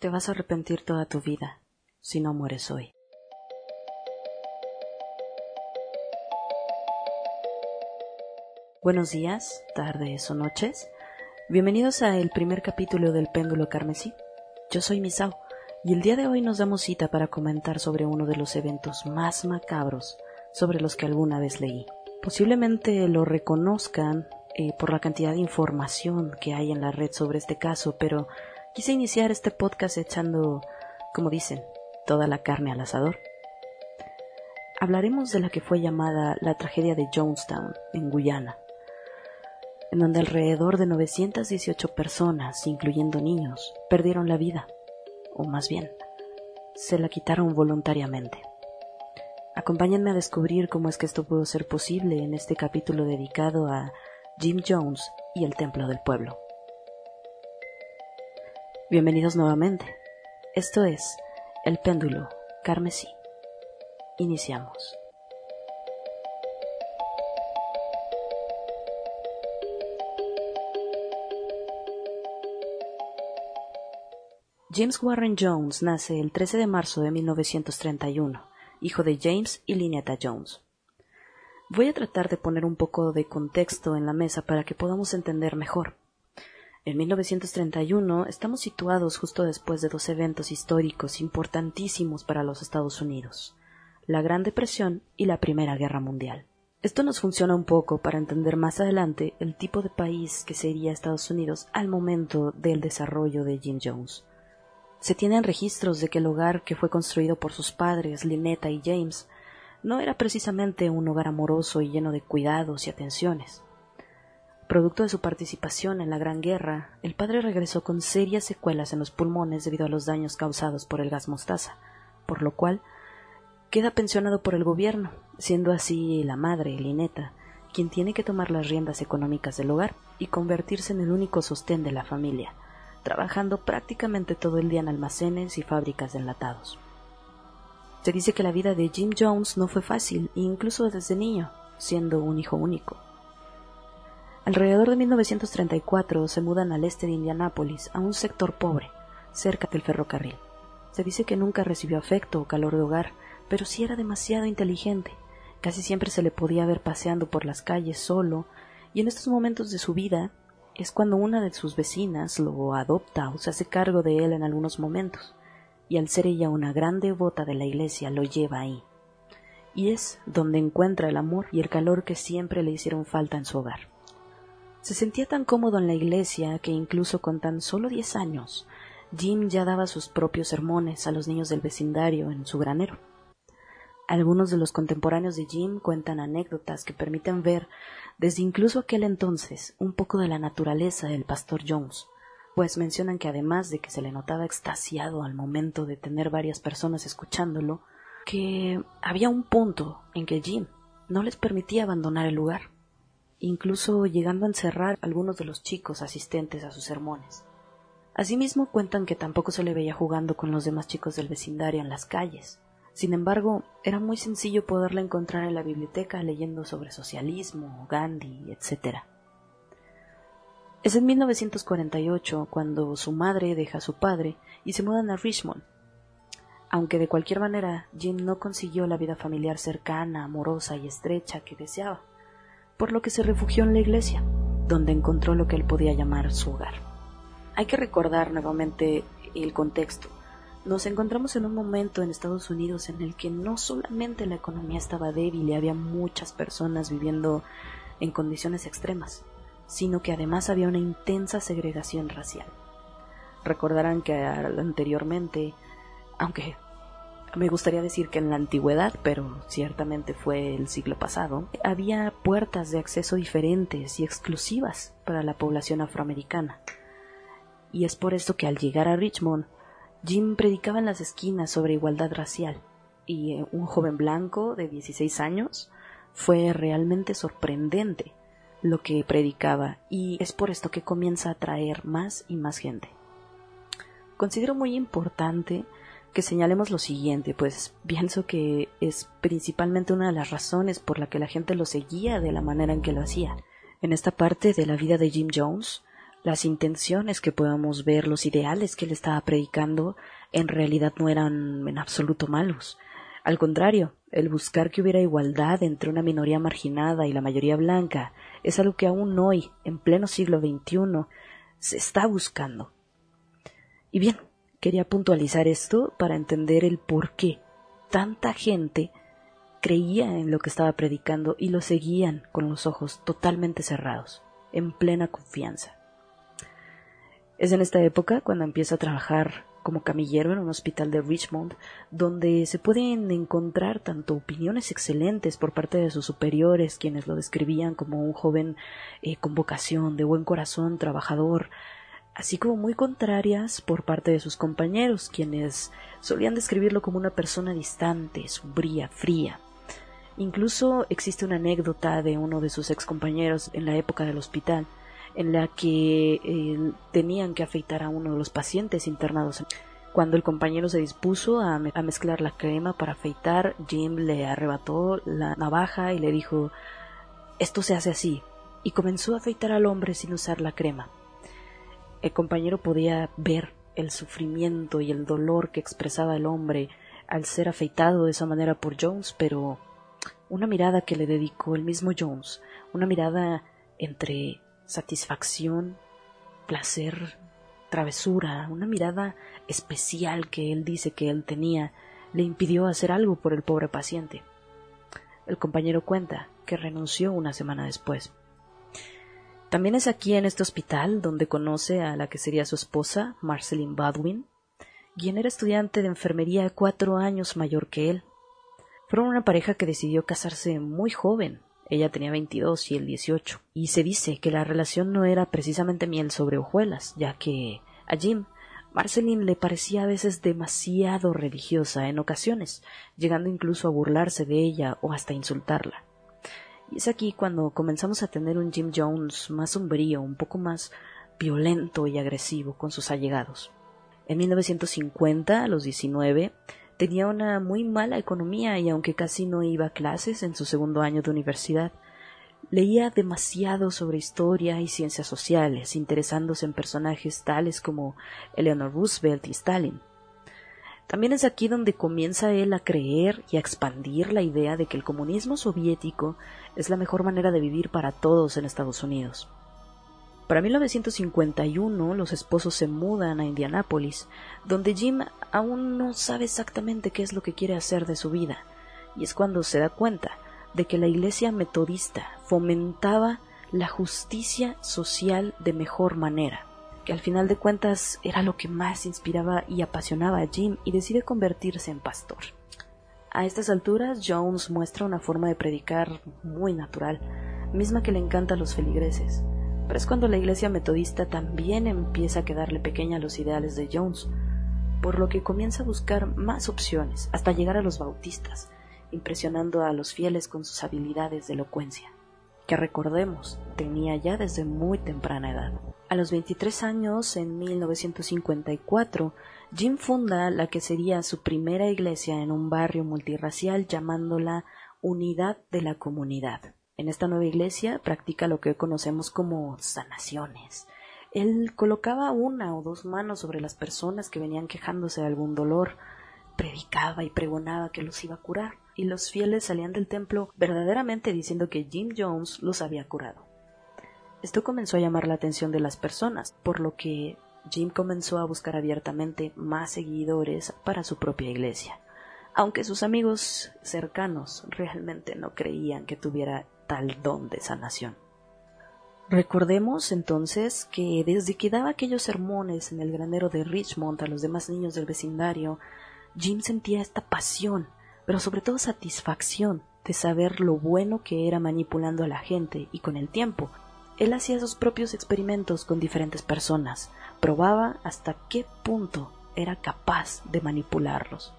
Te vas a arrepentir toda tu vida si no mueres hoy. Buenos días, tardes o noches. Bienvenidos a el primer capítulo del Péndulo Carmesí. Yo soy Misao y el día de hoy nos damos cita para comentar sobre uno de los eventos más macabros sobre los que alguna vez leí. Posiblemente lo reconozcan eh, por la cantidad de información que hay en la red sobre este caso, pero quise iniciar este podcast echando, como dicen, toda la carne al asador. Hablaremos de la que fue llamada la tragedia de Jonestown, en Guyana, en donde alrededor de 918 personas, incluyendo niños, perdieron la vida, o más bien, se la quitaron voluntariamente. Acompáñenme a descubrir cómo es que esto pudo ser posible en este capítulo dedicado a Jim Jones y el Templo del Pueblo. Bienvenidos nuevamente. Esto es El Péndulo Carmesí. Iniciamos. James Warren Jones nace el 13 de marzo de 1931, hijo de James y Lynetta Jones. Voy a tratar de poner un poco de contexto en la mesa para que podamos entender mejor. En 1931 estamos situados justo después de dos eventos históricos importantísimos para los Estados Unidos, la Gran Depresión y la Primera Guerra Mundial. Esto nos funciona un poco para entender más adelante el tipo de país que sería Estados Unidos al momento del desarrollo de Jim Jones. Se tienen registros de que el hogar que fue construido por sus padres, Lynetta y James, no era precisamente un hogar amoroso y lleno de cuidados y atenciones. Producto de su participación en la Gran Guerra, el padre regresó con serias secuelas en los pulmones debido a los daños causados por el gas mostaza, por lo cual queda pensionado por el gobierno, siendo así la madre, Lynetta, quien tiene que tomar las riendas económicas del hogar y convertirse en el único sostén de la familia, trabajando prácticamente todo el día en almacenes y fábricas de enlatados. Se dice que la vida de Jim Jones no fue fácil, incluso desde niño, siendo un hijo único. Alrededor de 1934 se mudan al este de Indianápolis, a un sector pobre, cerca del ferrocarril. Se dice que nunca recibió afecto o calor de hogar, pero sí era demasiado inteligente. Casi siempre se le podía ver paseando por las calles solo, y en estos momentos de su vida es cuando una de sus vecinas lo adopta o se hace cargo de él en algunos momentos, y al ser ella una gran devota de la iglesia lo lleva ahí. Y es donde encuentra el amor y el calor que siempre le hicieron falta en su hogar. Se sentía tan cómodo en la iglesia que incluso con tan solo diez años, Jim ya daba sus propios sermones a los niños del vecindario en su granero. Algunos de los contemporáneos de Jim cuentan anécdotas que permiten ver desde incluso aquel entonces un poco de la naturaleza del pastor Jones, pues mencionan que además de que se le notaba extasiado al momento de tener varias personas escuchándolo, que había un punto en que Jim no les permitía abandonar el lugar, incluso llegando a encerrar algunos de los chicos asistentes a sus sermones. Asimismo cuentan que tampoco se le veía jugando con los demás chicos del vecindario en las calles, sin embargo, era muy sencillo poderla encontrar en la biblioteca leyendo sobre socialismo, Gandhi, etc. Es en 1948 cuando su madre deja a su padre y se mudan a Richmond. Aunque de cualquier manera Jim no consiguió la vida familiar cercana, amorosa y estrecha que deseaba, por lo que se refugió en la iglesia, donde encontró lo que él podía llamar su hogar. Hay que recordar nuevamente el contexto. Nos encontramos en un momento en Estados Unidos en el que no solamente la economía estaba débil y había muchas personas viviendo en condiciones extremas, sino que además había una intensa segregación racial. Recordarán que anteriormente, aunque me gustaría decir que en la antigüedad, pero ciertamente fue el siglo pasado, había puertas de acceso diferentes y exclusivas para la población afroamericana. Y es por esto que al llegar a Richmond Jim predicaba en las esquinas sobre igualdad racial, y eh, un joven blanco de 16 años fue realmente sorprendente lo que predicaba, y es por esto que comienza a atraer más y más gente. Considero muy importante que señalemos lo siguiente, pues pienso que es principalmente una de las razones por la que la gente lo seguía de la manera en que lo hacía. En esta parte de la vida de Jim Jones, las intenciones que podamos ver, los ideales que él estaba predicando, en realidad no eran en absoluto malos. Al contrario, el buscar que hubiera igualdad entre una minoría marginada y la mayoría blanca es algo que aún hoy, en pleno siglo XXI, se está buscando. Y bien, quería puntualizar esto para entender el por qué tanta gente creía en lo que estaba predicando y lo seguían con los ojos totalmente cerrados, en plena confianza. Es en esta época cuando empieza a trabajar como camillero en un hospital de Richmond, donde se pueden encontrar tanto opiniones excelentes por parte de sus superiores, quienes lo describían como un joven eh, con vocación, de buen corazón, trabajador, así como muy contrarias por parte de sus compañeros, quienes solían describirlo como una persona distante, sombría, fría. Incluso existe una anécdota de uno de sus excompañeros en la época del hospital, en la que eh, tenían que afeitar a uno de los pacientes internados. Cuando el compañero se dispuso a, a, mezclar la crema para afeitar, Jim le arrebató la navaja y le dijo Esto se hace así, y comenzó a afeitar al hombre sin usar la crema. El compañero podía ver el sufrimiento y el dolor que expresaba el hombre al ser afeitado de esa manera por Jones, pero una mirada que le dedicó el mismo Jones, una mirada entre satisfacción, placer, travesura, una mirada especial que él dice que él tenía, le impidió hacer algo por el pobre paciente. El compañero cuenta que renunció una semana después. También es aquí en este hospital donde conoce a la que sería su esposa, Marceline Badwin, quien era estudiante de enfermería cuatro años mayor que él. Fueron una pareja que decidió casarse muy joven, ella tenía 22 y él 18. Y se dice que la relación no era precisamente miel sobre hojuelas, ya que a Jim Marceline le parecía a veces demasiado religiosa en ocasiones, llegando incluso a burlarse de ella o hasta insultarla. Y es aquí cuando comenzamos a tener un Jim Jones más sombrío, un poco más violento y agresivo con sus allegados. En 1950, a los 19, Tenía una muy mala economía y aunque casi no iba a clases en su segundo año de universidad, leía demasiado sobre historia y ciencias sociales, interesándose en personajes tales como Eleanor Roosevelt y Stalin. También es aquí donde comienza él a creer y a expandir la idea de que el comunismo soviético es la mejor manera de vivir para todos en Estados Unidos. Para 1951 los esposos se mudan a Indianápolis, donde Jim aún no sabe exactamente qué es lo que quiere hacer de su vida, y es cuando se da cuenta de que la Iglesia metodista fomentaba la justicia social de mejor manera, que al final de cuentas era lo que más inspiraba y apasionaba a Jim y decide convertirse en pastor. A estas alturas Jones muestra una forma de predicar muy natural, misma que le encanta a los feligreses pero es cuando la iglesia metodista también empieza a quedarle pequeña a los ideales de Jones, por lo que comienza a buscar más opciones hasta llegar a los bautistas, impresionando a los fieles con sus habilidades de elocuencia, que recordemos tenía ya desde muy temprana edad. A los 23 años, en 1954, Jim funda la que sería su primera iglesia en un barrio multirracial llamándola Unidad de la Comunidad. En esta nueva iglesia practica lo que conocemos como sanaciones. Él colocaba una o dos manos sobre las personas que venían quejándose de algún dolor, predicaba y pregonaba que los iba a curar, y los fieles salían del templo verdaderamente diciendo que Jim Jones los había curado. Esto comenzó a llamar la atención de las personas, por lo que Jim comenzó a buscar abiertamente más seguidores para su propia iglesia, aunque sus amigos cercanos realmente no creían que tuviera tal don de sanación. Recordemos entonces que desde que daba aquellos sermones en el granero de Richmond a los demás niños del vecindario, Jim sentía esta pasión, pero sobre todo satisfacción de saber lo bueno que era manipulando a la gente y con el tiempo. Él hacía sus propios experimentos con diferentes personas, probaba hasta qué punto era capaz de manipularlos.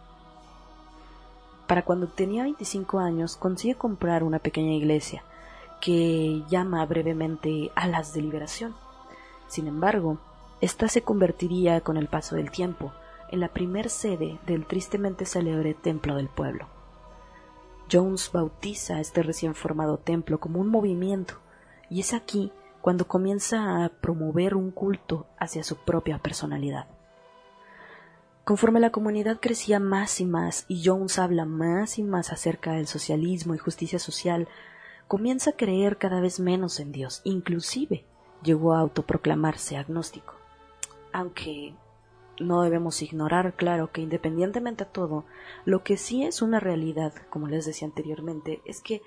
Para cuando tenía 25 años consigue comprar una pequeña iglesia que llama brevemente Alas de Liberación. Sin embargo, esta se convertiría con el paso del tiempo en la primer sede del tristemente célebre Templo del Pueblo. Jones bautiza este recién formado templo como un movimiento, y es aquí cuando comienza a promover un culto hacia su propia personalidad. Conforme la comunidad crecía más y más y Jones habla más y más acerca del socialismo y justicia social, comienza a creer cada vez menos en Dios, inclusive llegó a autoproclamarse agnóstico. Aunque no debemos ignorar, claro, que independientemente de todo, lo que sí es una realidad, como les decía anteriormente, es que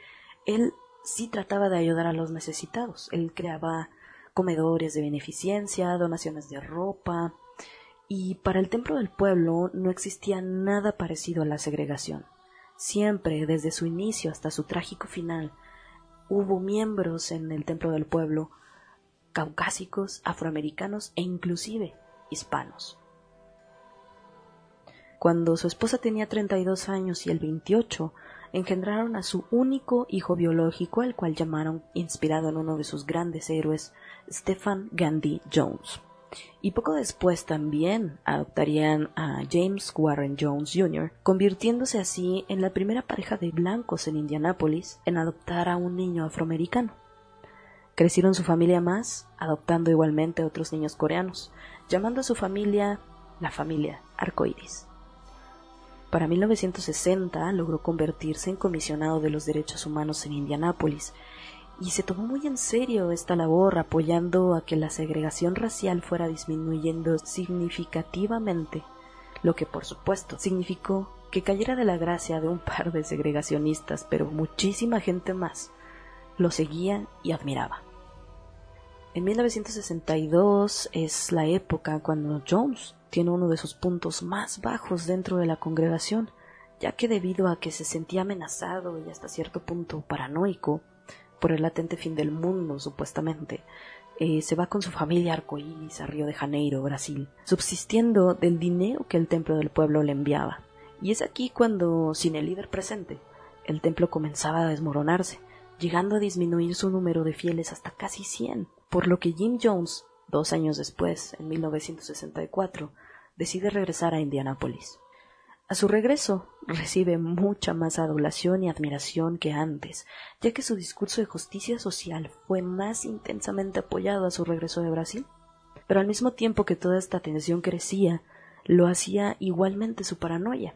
él sí trataba de ayudar a los necesitados. Él creaba comedores de beneficencia, donaciones de ropa, y para el templo del pueblo no existía nada parecido a la segregación. Siempre, desde su inicio hasta su trágico final, hubo miembros en el templo del pueblo caucásicos, afroamericanos e inclusive hispanos. Cuando su esposa tenía 32 años y él 28, engendraron a su único hijo biológico, al cual llamaron, inspirado en uno de sus grandes héroes, Stephen Gandhi Jones. Y poco después también adoptarían a James Warren Jones Jr., convirtiéndose así en la primera pareja de blancos en Indianápolis en adoptar a un niño afroamericano. Crecieron su familia más, adoptando igualmente a otros niños coreanos, llamando a su familia la familia arcoíris. Para 1960 logró convertirse en comisionado de los derechos humanos en Indianápolis y se tomó muy en serio esta labor apoyando a que la segregación racial fuera disminuyendo significativamente, lo que por supuesto significó que cayera de la gracia de un par de segregacionistas, pero muchísima gente más lo seguía y admiraba. En 1962 es la época cuando Jones tiene uno de sus puntos más bajos dentro de la congregación, ya que debido a que se sentía amenazado y hasta cierto punto paranoico por el latente fin del mundo, supuestamente, eh, se va con su familia arcoíris a Río de Janeiro, Brasil, subsistiendo del dinero que el templo del pueblo le enviaba. Y es aquí cuando, sin el líder presente, el templo comenzaba a desmoronarse, llegando a disminuir su número de fieles hasta casi cien, por lo que Jim Jones, dos años después, en 1964, decide regresar a Indianápolis. A su regreso, recibe mucha más adulación y admiración que antes, ya que su discurso de justicia social fue más intensamente apoyado a su regreso de Brasil. Pero al mismo tiempo que toda esta atención crecía, lo hacía igualmente su paranoia,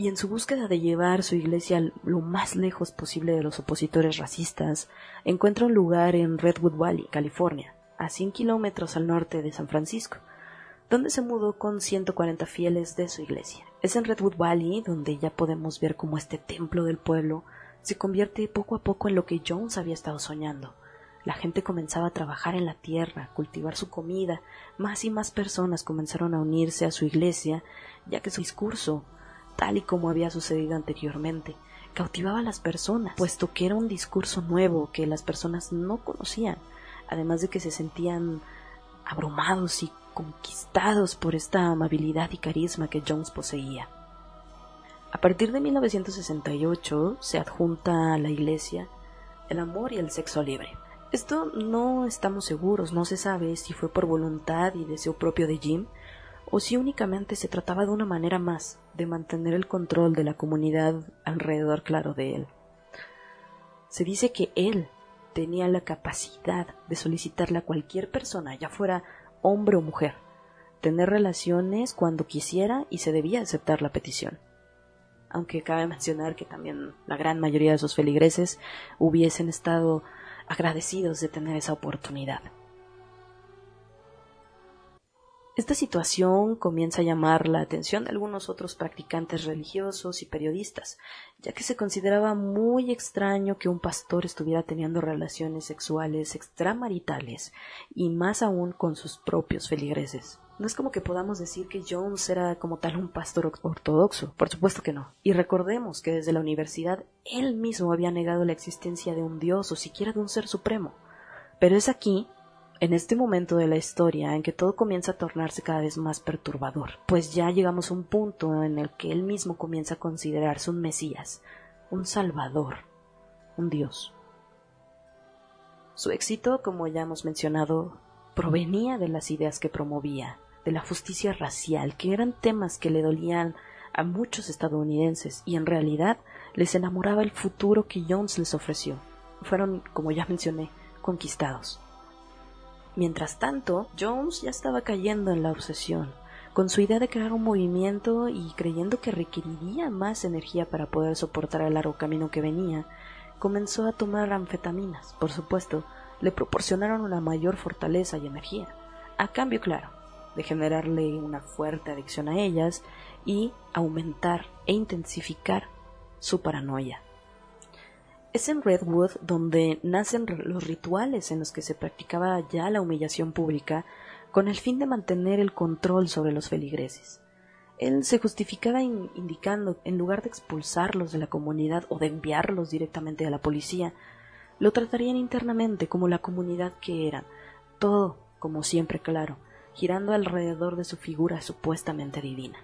y en su búsqueda de llevar su iglesia lo más lejos posible de los opositores racistas, encuentra un lugar en Redwood Valley, California, a 100 kilómetros al norte de San Francisco, donde se mudó con 140 fieles de su iglesia. Es en Redwood Valley donde ya podemos ver cómo este templo del pueblo se convierte poco a poco en lo que Jones había estado soñando. La gente comenzaba a trabajar en la tierra, cultivar su comida, más y más personas comenzaron a unirse a su iglesia, ya que su discurso, tal y como había sucedido anteriormente, cautivaba a las personas, puesto que era un discurso nuevo que las personas no conocían, además de que se sentían abrumados y conquistados por esta amabilidad y carisma que Jones poseía. A partir de 1968 se adjunta a la Iglesia el amor y el sexo libre. Esto no estamos seguros, no se sabe si fue por voluntad y deseo propio de Jim o si únicamente se trataba de una manera más de mantener el control de la comunidad alrededor claro de él. Se dice que él tenía la capacidad de solicitarle a cualquier persona, ya fuera hombre o mujer, tener relaciones cuando quisiera y se debía aceptar la petición. Aunque cabe mencionar que también la gran mayoría de sus feligreses hubiesen estado agradecidos de tener esa oportunidad. Esta situación comienza a llamar la atención de algunos otros practicantes religiosos y periodistas, ya que se consideraba muy extraño que un pastor estuviera teniendo relaciones sexuales extramaritales y más aún con sus propios feligreses. No es como que podamos decir que Jones era como tal un pastor ortodoxo, por supuesto que no. Y recordemos que desde la universidad él mismo había negado la existencia de un dios o siquiera de un ser supremo. Pero es aquí en este momento de la historia en que todo comienza a tornarse cada vez más perturbador, pues ya llegamos a un punto en el que él mismo comienza a considerarse un Mesías, un Salvador, un Dios. Su éxito, como ya hemos mencionado, provenía de las ideas que promovía, de la justicia racial, que eran temas que le dolían a muchos estadounidenses y en realidad les enamoraba el futuro que Jones les ofreció. Fueron, como ya mencioné, conquistados. Mientras tanto, Jones ya estaba cayendo en la obsesión, con su idea de crear un movimiento y creyendo que requeriría más energía para poder soportar el largo camino que venía, comenzó a tomar anfetaminas. Por supuesto, le proporcionaron una mayor fortaleza y energía, a cambio, claro, de generarle una fuerte adicción a ellas y aumentar e intensificar su paranoia. Es en Redwood donde nacen los rituales en los que se practicaba ya la humillación pública con el fin de mantener el control sobre los feligreses. Él se justificaba indicando, en lugar de expulsarlos de la comunidad o de enviarlos directamente a la policía, lo tratarían internamente como la comunidad que eran, todo, como siempre claro, girando alrededor de su figura supuestamente divina.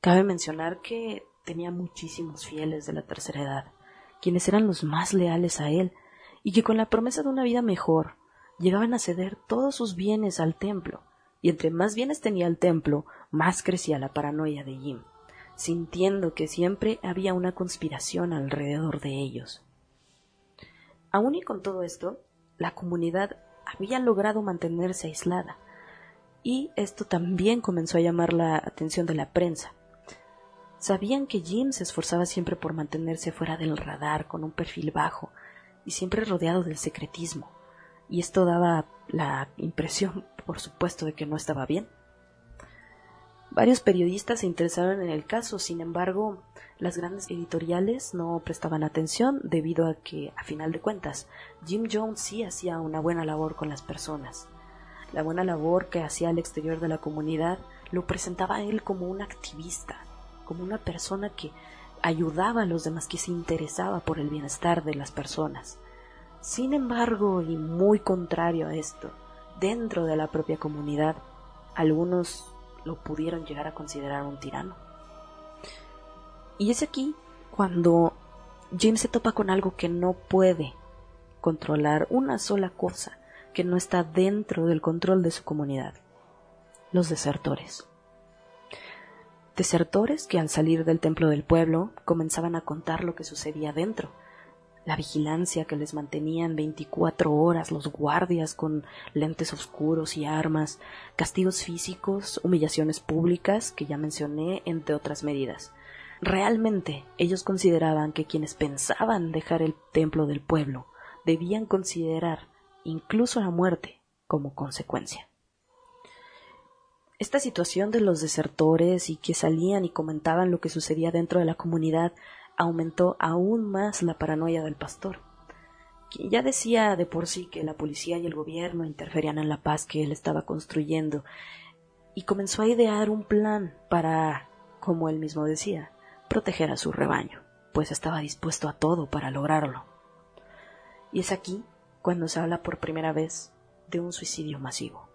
Cabe mencionar que tenía muchísimos fieles de la tercera edad, quienes eran los más leales a él, y que con la promesa de una vida mejor llegaban a ceder todos sus bienes al templo, y entre más bienes tenía el templo, más crecía la paranoia de Jim, sintiendo que siempre había una conspiración alrededor de ellos. Aun y con todo esto, la comunidad había logrado mantenerse aislada, y esto también comenzó a llamar la atención de la prensa, Sabían que Jim se esforzaba siempre por mantenerse fuera del radar, con un perfil bajo, y siempre rodeado del secretismo, y esto daba la impresión, por supuesto, de que no estaba bien. Varios periodistas se interesaron en el caso, sin embargo, las grandes editoriales no prestaban atención debido a que, a final de cuentas, Jim Jones sí hacía una buena labor con las personas. La buena labor que hacía al exterior de la comunidad lo presentaba a él como un activista, como una persona que ayudaba a los demás, que se interesaba por el bienestar de las personas. Sin embargo, y muy contrario a esto, dentro de la propia comunidad, algunos lo pudieron llegar a considerar un tirano. Y es aquí cuando Jim se topa con algo que no puede controlar, una sola cosa que no está dentro del control de su comunidad, los desertores desertores que al salir del templo del pueblo comenzaban a contar lo que sucedía dentro, la vigilancia que les mantenían veinticuatro horas los guardias con lentes oscuros y armas, castigos físicos, humillaciones públicas que ya mencioné, entre otras medidas. Realmente ellos consideraban que quienes pensaban dejar el templo del pueblo debían considerar incluso la muerte como consecuencia. Esta situación de los desertores y que salían y comentaban lo que sucedía dentro de la comunidad aumentó aún más la paranoia del pastor, quien ya decía de por sí que la policía y el gobierno interferían en la paz que él estaba construyendo, y comenzó a idear un plan para, como él mismo decía, proteger a su rebaño, pues estaba dispuesto a todo para lograrlo. Y es aquí cuando se habla por primera vez de un suicidio masivo.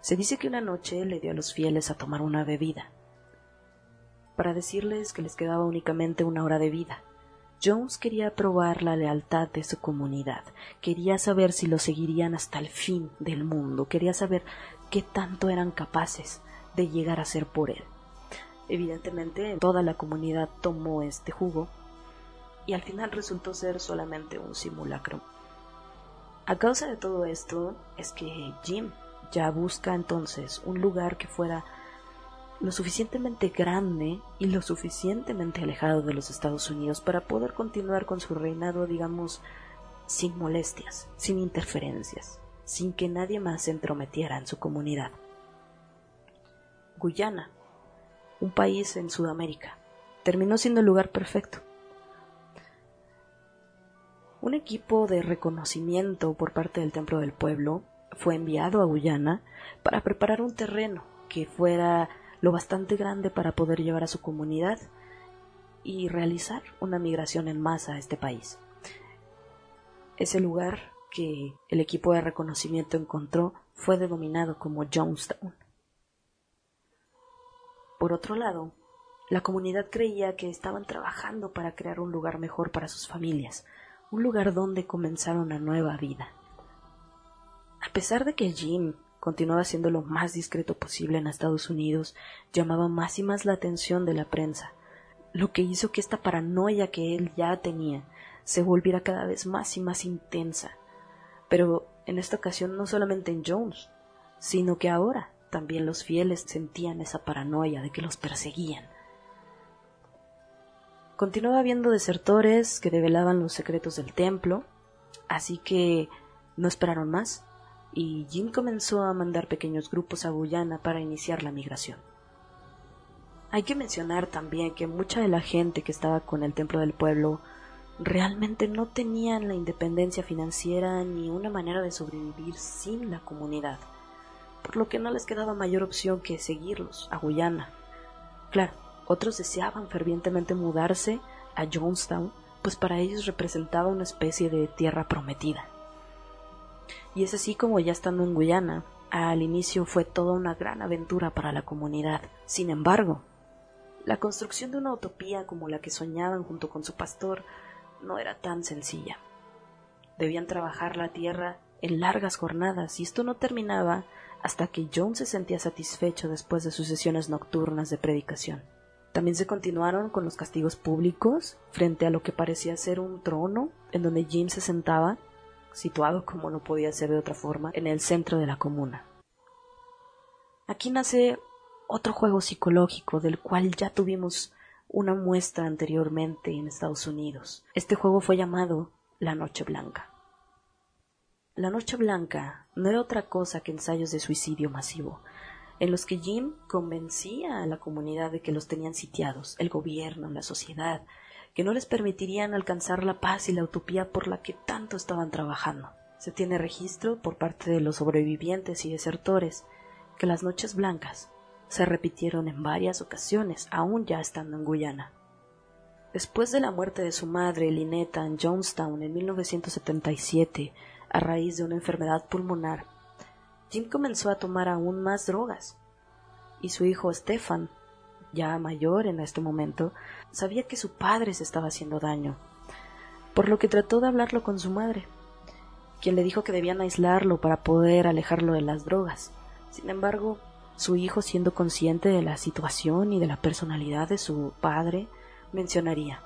Se dice que una noche le dio a los fieles a tomar una bebida, para decirles que les quedaba únicamente una hora de vida. Jones quería probar la lealtad de su comunidad, quería saber si lo seguirían hasta el fin del mundo, quería saber qué tanto eran capaces de llegar a ser por él. Evidentemente, toda la comunidad tomó este jugo y al final resultó ser solamente un simulacro. A causa de todo esto es que Jim ya busca entonces un lugar que fuera lo suficientemente grande y lo suficientemente alejado de los Estados Unidos para poder continuar con su reinado, digamos, sin molestias, sin interferencias, sin que nadie más se entrometiera en su comunidad. Guyana, un país en Sudamérica, terminó siendo el lugar perfecto. Un equipo de reconocimiento por parte del Templo del Pueblo fue enviado a Guyana para preparar un terreno que fuera lo bastante grande para poder llevar a su comunidad y realizar una migración en masa a este país. Ese lugar que el equipo de reconocimiento encontró fue denominado como Jonestown. Por otro lado, la comunidad creía que estaban trabajando para crear un lugar mejor para sus familias, un lugar donde comenzar una nueva vida. A pesar de que Jim continuaba siendo lo más discreto posible en Estados Unidos, llamaba más y más la atención de la prensa, lo que hizo que esta paranoia que él ya tenía se volviera cada vez más y más intensa. Pero en esta ocasión no solamente en Jones, sino que ahora también los fieles sentían esa paranoia de que los perseguían. Continuaba habiendo desertores que develaban los secretos del templo, así que no esperaron más y Jim comenzó a mandar pequeños grupos a Guyana para iniciar la migración. Hay que mencionar también que mucha de la gente que estaba con el templo del pueblo realmente no tenían la independencia financiera ni una manera de sobrevivir sin la comunidad, por lo que no les quedaba mayor opción que seguirlos a Guyana. Claro, otros deseaban fervientemente mudarse a Jonestown, pues para ellos representaba una especie de tierra prometida. Y es así como ya estando en Guyana, al inicio fue toda una gran aventura para la comunidad. Sin embargo, la construcción de una utopía como la que soñaban junto con su pastor no era tan sencilla. Debían trabajar la tierra en largas jornadas y esto no terminaba hasta que John se sentía satisfecho después de sus sesiones nocturnas de predicación. También se continuaron con los castigos públicos frente a lo que parecía ser un trono en donde Jim se sentaba, situado como no podía ser de otra forma, en el centro de la comuna. Aquí nace otro juego psicológico del cual ya tuvimos una muestra anteriormente en Estados Unidos. Este juego fue llamado La Noche Blanca. La Noche Blanca no era otra cosa que ensayos de suicidio masivo, en los que Jim convencía a la comunidad de que los tenían sitiados, el gobierno, la sociedad, que no les permitirían alcanzar la paz y la utopía por la que tanto estaban trabajando. Se tiene registro por parte de los sobrevivientes y desertores que las noches blancas se repitieron en varias ocasiones, aún ya estando en Guyana. Después de la muerte de su madre, Lineta, en Jonestown en 1977, a raíz de una enfermedad pulmonar, Jim comenzó a tomar aún más drogas. Y su hijo Stefan, ya mayor en este momento, sabía que su padre se estaba haciendo daño, por lo que trató de hablarlo con su madre, quien le dijo que debían aislarlo para poder alejarlo de las drogas. Sin embargo, su hijo, siendo consciente de la situación y de la personalidad de su padre, mencionaría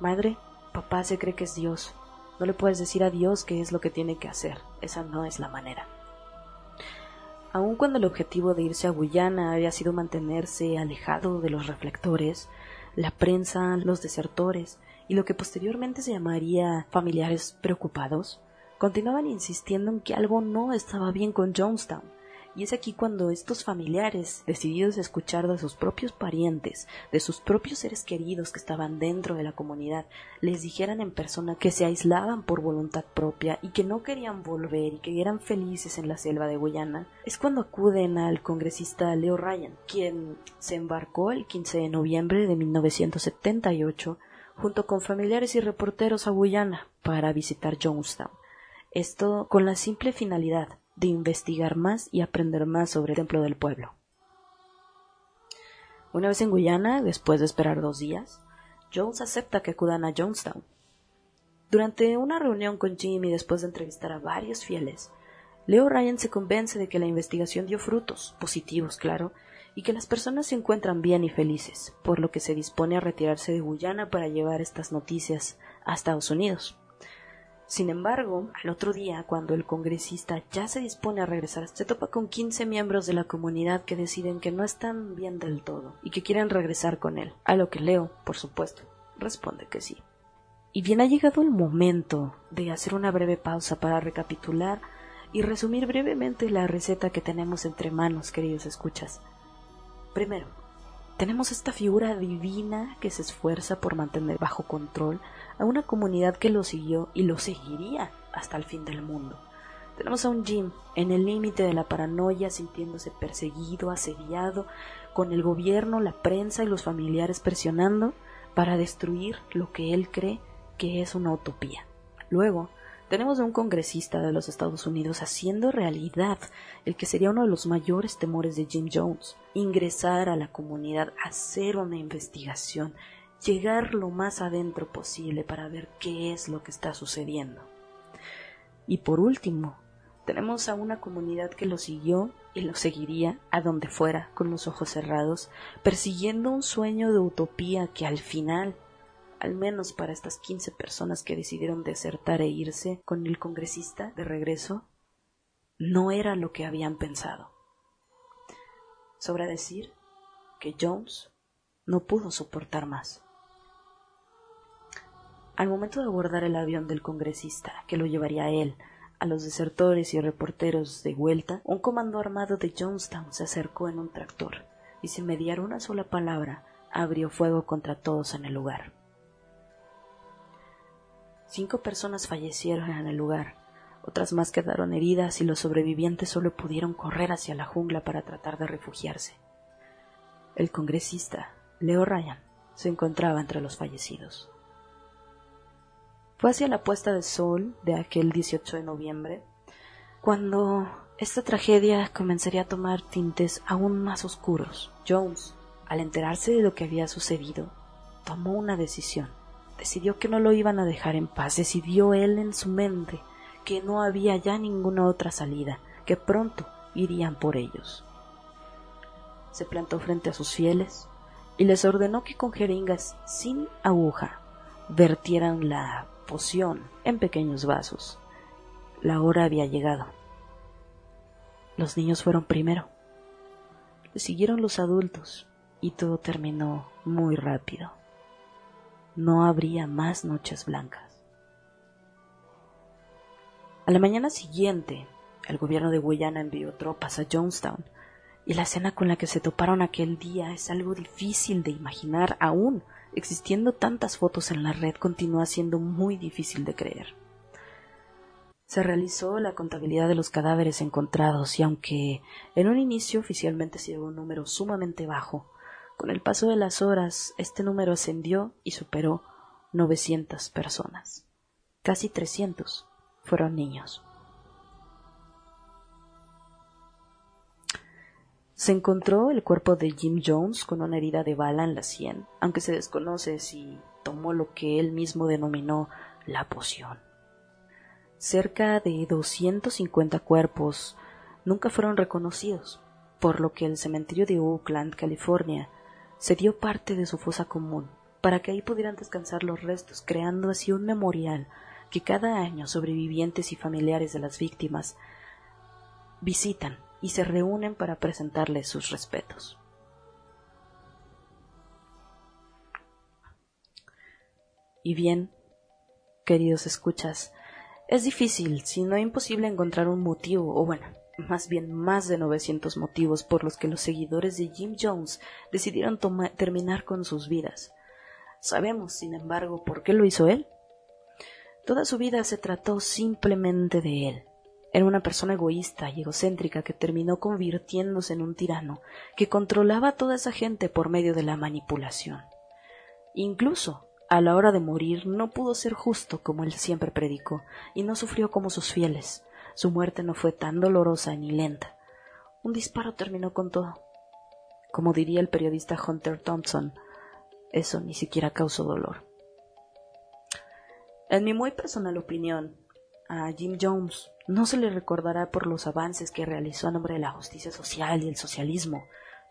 Madre, papá se cree que es Dios. No le puedes decir a Dios qué es lo que tiene que hacer. Esa no es la manera. Aun cuando el objetivo de irse a Guyana había sido mantenerse alejado de los reflectores, la prensa, los desertores y lo que posteriormente se llamaría familiares preocupados, continuaban insistiendo en que algo no estaba bien con Jonestown y es aquí cuando estos familiares, decididos a escuchar de sus propios parientes, de sus propios seres queridos que estaban dentro de la comunidad, les dijeran en persona que se aislaban por voluntad propia y que no querían volver y que eran felices en la selva de Guyana, es cuando acuden al congresista Leo Ryan, quien se embarcó el 15 de noviembre de 1978 junto con familiares y reporteros a Guyana para visitar Jonestown. Esto con la simple finalidad de investigar más y aprender más sobre el templo del pueblo. Una vez en Guyana, después de esperar dos días, Jones acepta que acudan a Jonestown. Durante una reunión con Jim y después de entrevistar a varios fieles, Leo Ryan se convence de que la investigación dio frutos, positivos, claro, y que las personas se encuentran bien y felices, por lo que se dispone a retirarse de Guyana para llevar estas noticias a Estados Unidos. Sin embargo, al otro día, cuando el congresista ya se dispone a regresar, se topa con 15 miembros de la comunidad que deciden que no están bien del todo y que quieren regresar con él, a lo que Leo, por supuesto, responde que sí. Y bien ha llegado el momento de hacer una breve pausa para recapitular y resumir brevemente la receta que tenemos entre manos, queridos escuchas. Primero, tenemos esta figura divina que se esfuerza por mantener bajo control a una comunidad que lo siguió y lo seguiría hasta el fin del mundo. Tenemos a un Jim en el límite de la paranoia, sintiéndose perseguido, asediado, con el gobierno, la prensa y los familiares presionando para destruir lo que él cree que es una utopía. Luego, tenemos a un congresista de los Estados Unidos haciendo realidad el que sería uno de los mayores temores de Jim Jones, ingresar a la comunidad, hacer una investigación, llegar lo más adentro posible para ver qué es lo que está sucediendo. Y por último, tenemos a una comunidad que lo siguió y lo seguiría a donde fuera con los ojos cerrados, persiguiendo un sueño de utopía que al final al menos para estas quince personas que decidieron desertar e irse con el congresista de regreso, no era lo que habían pensado. Sobra decir que Jones no pudo soportar más. Al momento de abordar el avión del congresista, que lo llevaría a él, a los desertores y reporteros de vuelta, un comando armado de Jonestown se acercó en un tractor y sin mediar una sola palabra abrió fuego contra todos en el lugar. Cinco personas fallecieron en el lugar, otras más quedaron heridas y los sobrevivientes solo pudieron correr hacia la jungla para tratar de refugiarse. El congresista, Leo Ryan, se encontraba entre los fallecidos. Fue hacia la puesta de sol de aquel 18 de noviembre cuando esta tragedia comenzaría a tomar tintes aún más oscuros. Jones, al enterarse de lo que había sucedido, tomó una decisión. Decidió que no lo iban a dejar en paz. Decidió él en su mente que no había ya ninguna otra salida, que pronto irían por ellos. Se plantó frente a sus fieles y les ordenó que con jeringas sin aguja vertieran la poción en pequeños vasos. La hora había llegado. Los niños fueron primero. Le siguieron los adultos y todo terminó muy rápido. No habría más noches blancas. A la mañana siguiente, el gobierno de Guyana envió tropas a Jonestown y la escena con la que se toparon aquel día es algo difícil de imaginar aún existiendo tantas fotos en la red continúa siendo muy difícil de creer. Se realizó la contabilidad de los cadáveres encontrados y aunque en un inicio oficialmente se un número sumamente bajo, con el paso de las horas este número ascendió y superó 900 personas. Casi 300 fueron niños. Se encontró el cuerpo de Jim Jones con una herida de bala en la sien, aunque se desconoce si tomó lo que él mismo denominó la poción. Cerca de 250 cuerpos nunca fueron reconocidos, por lo que el cementerio de Oakland, California, se dio parte de su fosa común para que ahí pudieran descansar los restos, creando así un memorial que cada año sobrevivientes y familiares de las víctimas visitan y se reúnen para presentarles sus respetos. Y bien, queridos escuchas, es difícil, si no imposible, encontrar un motivo, o bueno, más bien más de 900 motivos por los que los seguidores de Jim Jones decidieron terminar con sus vidas. Sabemos, sin embargo, por qué lo hizo él. Toda su vida se trató simplemente de él. Era una persona egoísta y egocéntrica que terminó convirtiéndose en un tirano que controlaba a toda esa gente por medio de la manipulación. Incluso a la hora de morir no pudo ser justo como él siempre predicó, y no sufrió como sus fieles. Su muerte no fue tan dolorosa ni lenta. Un disparo terminó con todo. Como diría el periodista Hunter Thompson, eso ni siquiera causó dolor. En mi muy personal opinión, a Jim Jones no se le recordará por los avances que realizó a nombre de la justicia social y el socialismo,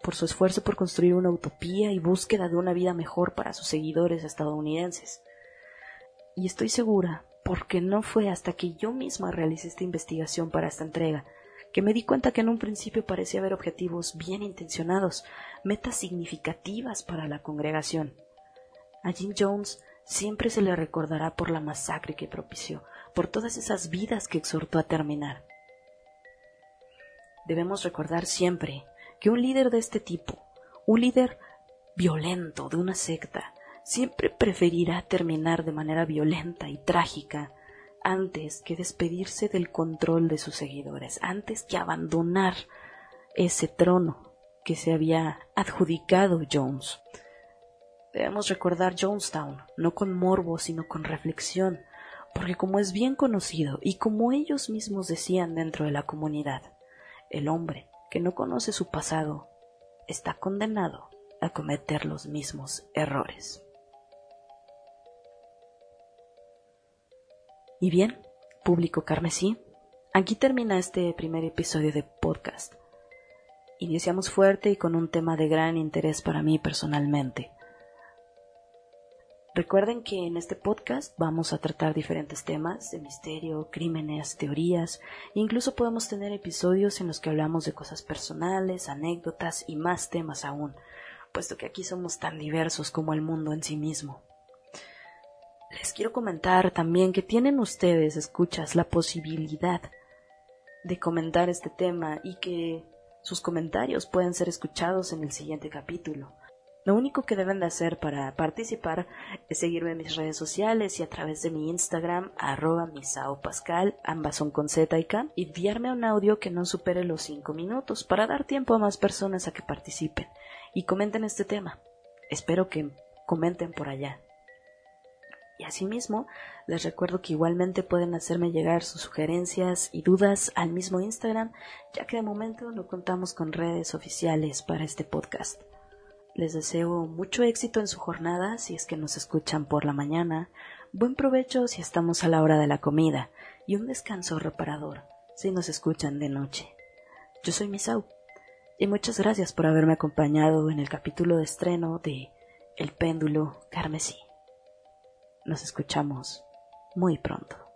por su esfuerzo por construir una utopía y búsqueda de una vida mejor para sus seguidores estadounidenses. Y estoy segura, porque no fue hasta que yo misma realicé esta investigación para esta entrega, que me di cuenta que en un principio parecía haber objetivos bien intencionados, metas significativas para la congregación. A Jim Jones siempre se le recordará por la masacre que propició, por todas esas vidas que exhortó a terminar. Debemos recordar siempre que un líder de este tipo, un líder violento de una secta, siempre preferirá terminar de manera violenta y trágica antes que despedirse del control de sus seguidores, antes que abandonar ese trono que se había adjudicado Jones. Debemos recordar Jonestown, no con morbo, sino con reflexión, porque como es bien conocido y como ellos mismos decían dentro de la comunidad, el hombre que no conoce su pasado está condenado a cometer los mismos errores. Y bien, público carmesí, aquí termina este primer episodio de podcast. Iniciamos fuerte y con un tema de gran interés para mí personalmente. Recuerden que en este podcast vamos a tratar diferentes temas de misterio, crímenes, teorías, e incluso podemos tener episodios en los que hablamos de cosas personales, anécdotas y más temas aún, puesto que aquí somos tan diversos como el mundo en sí mismo. Les quiero comentar también que tienen ustedes, escuchas, la posibilidad de comentar este tema y que sus comentarios pueden ser escuchados en el siguiente capítulo. Lo único que deben de hacer para participar es seguirme en mis redes sociales y a través de mi Instagram, arroba misaopascal, ambas son con Z y K, y enviarme un audio que no supere los 5 minutos para dar tiempo a más personas a que participen y comenten este tema. Espero que comenten por allá. Y asimismo, les recuerdo que igualmente pueden hacerme llegar sus sugerencias y dudas al mismo Instagram, ya que de momento no contamos con redes oficiales para este podcast. Les deseo mucho éxito en su jornada si es que nos escuchan por la mañana, buen provecho si estamos a la hora de la comida y un descanso reparador si nos escuchan de noche. Yo soy Misau y muchas gracias por haberme acompañado en el capítulo de estreno de El péndulo carmesí. Nos escuchamos muy pronto.